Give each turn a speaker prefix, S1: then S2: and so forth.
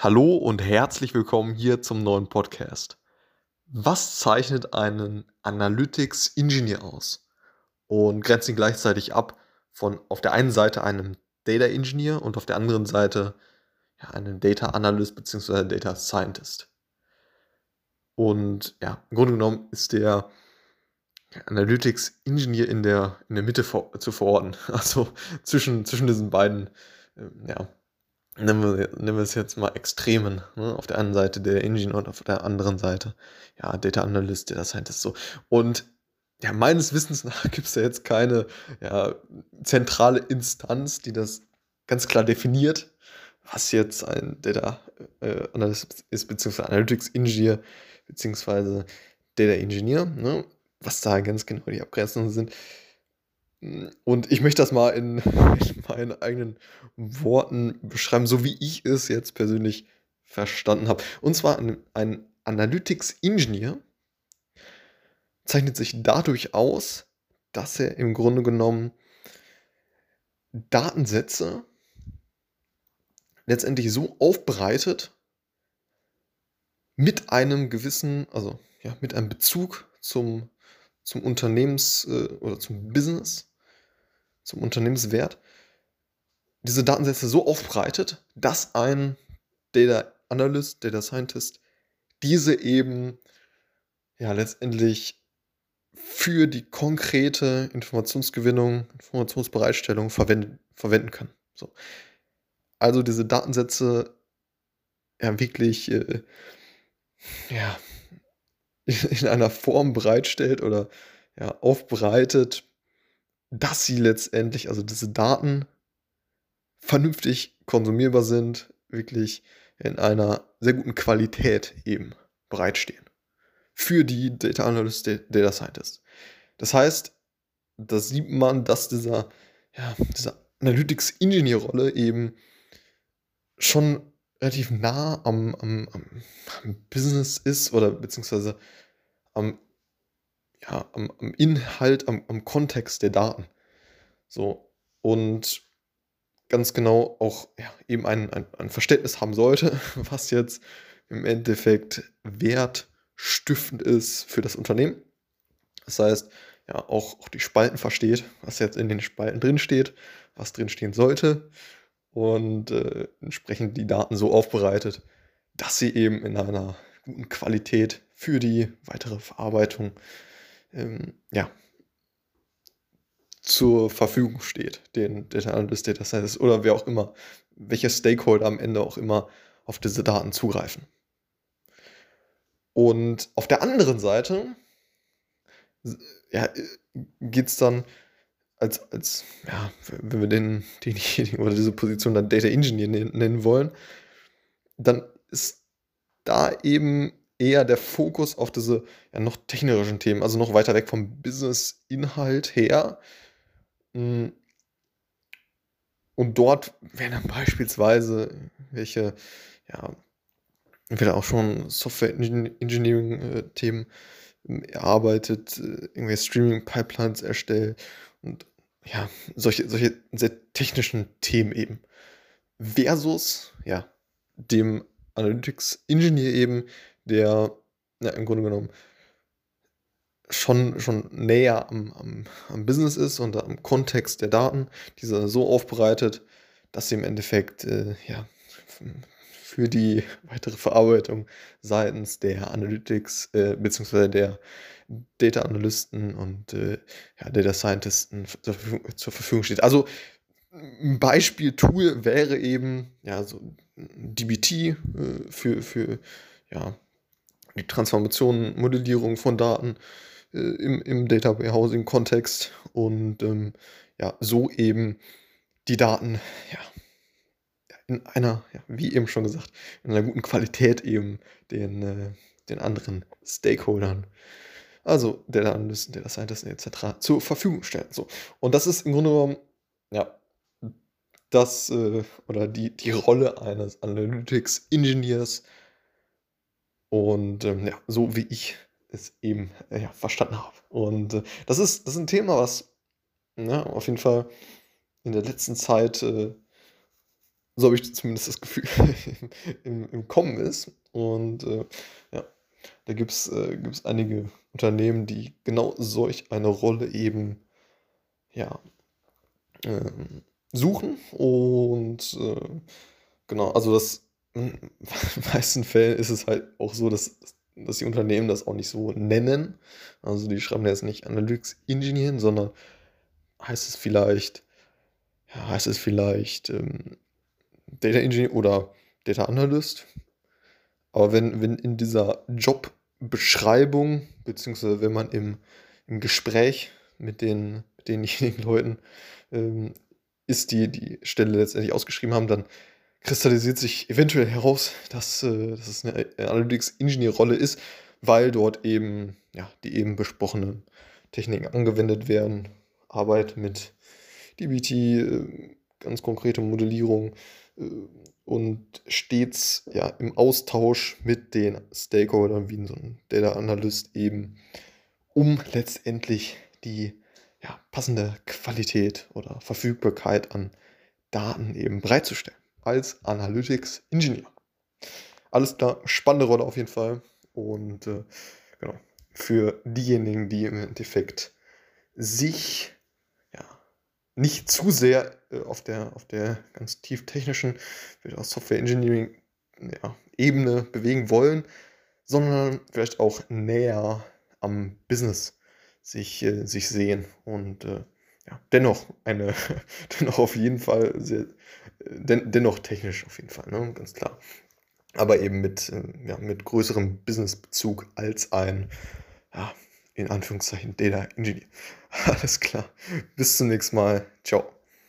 S1: Hallo und herzlich willkommen hier zum neuen Podcast. Was zeichnet einen Analytics Engineer aus und grenzt ihn gleichzeitig ab von auf der einen Seite einem Data Engineer und auf der anderen Seite ja, einem Data Analyst bzw. Data Scientist? Und ja, im Grunde genommen ist der Analytics Engineer in der, in der Mitte vor, zu verorten, also zwischen, zwischen diesen beiden äh, ja, nennen wir, nennen wir es jetzt mal Extremen. Ne? Auf der einen Seite der Engine und auf der anderen Seite, ja, Data Analyst, Data Scientist so. Und ja, meines Wissens nach gibt es ja jetzt keine ja, zentrale Instanz, die das ganz klar definiert, was jetzt ein Data äh, Analyst ist, beziehungsweise Analytics Engineer, beziehungsweise Data Engineer, ne? was da ganz genau die Abgrenzungen sind. Und ich möchte das mal in, in, meinen eigenen Worten beschreiben, so wie ich es jetzt persönlich verstanden habe. Und zwar ein, ein Analytics Engineer zeichnet sich dadurch aus, dass er im Grunde genommen Datensätze letztendlich so aufbereitet mit einem gewissen, also ja, mit einem Bezug zum, zum Unternehmens- äh, oder zum Business, zum Unternehmenswert, diese Datensätze so aufbreitet, dass ein Data Analyst, Data Scientist diese eben ja letztendlich für die konkrete Informationsgewinnung, Informationsbereitstellung verwenden, verwenden kann. So. Also diese Datensätze ja wirklich äh, ja, in einer Form bereitstellt oder ja, aufbereitet, dass sie letztendlich, also diese Daten vernünftig konsumierbar sind, wirklich in einer sehr guten Qualität eben bereitstehen. Für die Data Analyst, Data Scientist. Das heißt, da sieht man, dass dieser, ja, diese Analytics Engineer Rolle eben schon relativ nah am, am, am Business ist oder beziehungsweise am ja, am, am Inhalt, am, am Kontext der Daten. So, und ganz genau auch ja, eben ein, ein, ein Verständnis haben sollte, was jetzt im Endeffekt wertstiftend ist für das Unternehmen. Das heißt, ja, auch, auch die Spalten versteht, was jetzt in den Spalten drin steht, was drin stehen sollte und äh, entsprechend die Daten so aufbereitet, dass sie eben in einer guten Qualität für die weitere Verarbeitung ähm, ja, zur Verfügung steht, den Data Analyst, Data Scientist oder wer auch immer, welche Stakeholder am Ende auch immer auf diese Daten zugreifen. Und auf der anderen Seite ja, geht es dann als, als, ja, wenn wir den, denjenigen oder diese Position dann Data Engineer nennen wollen, dann ist da eben eher der Fokus auf diese ja, noch technischen Themen, also noch weiter weg vom Business-Inhalt her. Hm. Und dort werden dann beispielsweise welche, ja, entweder auch schon Software-Engineering-Themen ähm, erarbeitet, äh, irgendwelche Streaming-Pipelines erstellt und ja, solche, solche sehr technischen Themen eben. Versus, ja, dem Analytics-Engineer eben, der ja, im Grunde genommen schon, schon näher am, am, am Business ist und am Kontext der Daten, diese so aufbereitet, dass sie im Endeffekt äh, ja, für die weitere Verarbeitung seitens der Analytics äh, bzw. der Data Analysten und äh, ja, Data Scientisten zur Verfügung, zur Verfügung steht. Also ein Beispiel-Tool wäre eben ja so DBT äh, für, für ja, die Transformation, Modellierung von Daten äh, im, im Data Warehousing-Kontext und ähm, ja, so eben die Daten ja, in einer, ja, wie eben schon gesagt, in einer guten Qualität eben den, äh, den anderen Stakeholdern, also Data Analysten, Data Scientisten etc. zur Verfügung stellen. So. Und das ist im Grunde genommen, ja, das äh, oder die, die Rolle eines Analytics Engineers und ähm, ja, so wie ich es eben äh, ja, verstanden habe. Und äh, das, ist, das ist ein Thema, was ja, ne, auf jeden Fall in der letzten Zeit äh, so habe ich zumindest das Gefühl, im, im Kommen ist. Und äh, ja, da gibt es äh, einige Unternehmen, die genau solch eine Rolle eben ja, ähm, suchen. Und äh, genau, also das in meisten Fällen ist es halt auch so, dass, dass die Unternehmen das auch nicht so nennen. Also die schreiben jetzt nicht Analytics Engineer, sondern heißt es vielleicht, ja, heißt es vielleicht ähm, Data Engineer oder Data Analyst. Aber wenn, wenn in dieser Jobbeschreibung, beziehungsweise wenn man im, im Gespräch mit, den, mit denjenigen Leuten ähm, ist, die die Stelle letztendlich ausgeschrieben haben, dann kristallisiert sich eventuell heraus, dass, äh, dass es eine Analytics-Ingenieur-Rolle ist, weil dort eben ja, die eben besprochenen Techniken angewendet werden. Arbeit mit DBT, äh, ganz konkrete Modellierung äh, und stets ja, im Austausch mit den Stakeholdern, wie so ein Data Analyst eben, um letztendlich die ja, passende Qualität oder Verfügbarkeit an Daten eben bereitzustellen als Analytics Engineer. Alles klar, spannende Rolle auf jeden Fall. Und äh, genau, für diejenigen, die im Endeffekt sich ja, nicht zu sehr äh, auf, der, auf der ganz tief technischen Software Engineering ja, Ebene bewegen wollen, sondern vielleicht auch näher am Business sich, äh, sich sehen und äh, ja, dennoch eine, dennoch auf jeden Fall sehr, den, dennoch technisch auf jeden Fall, ne? ganz klar. Aber eben mit, äh, ja, mit größerem Businessbezug als ein, ja, in Anführungszeichen, Data Engineer. Alles klar. Bis zum nächsten Mal. Ciao.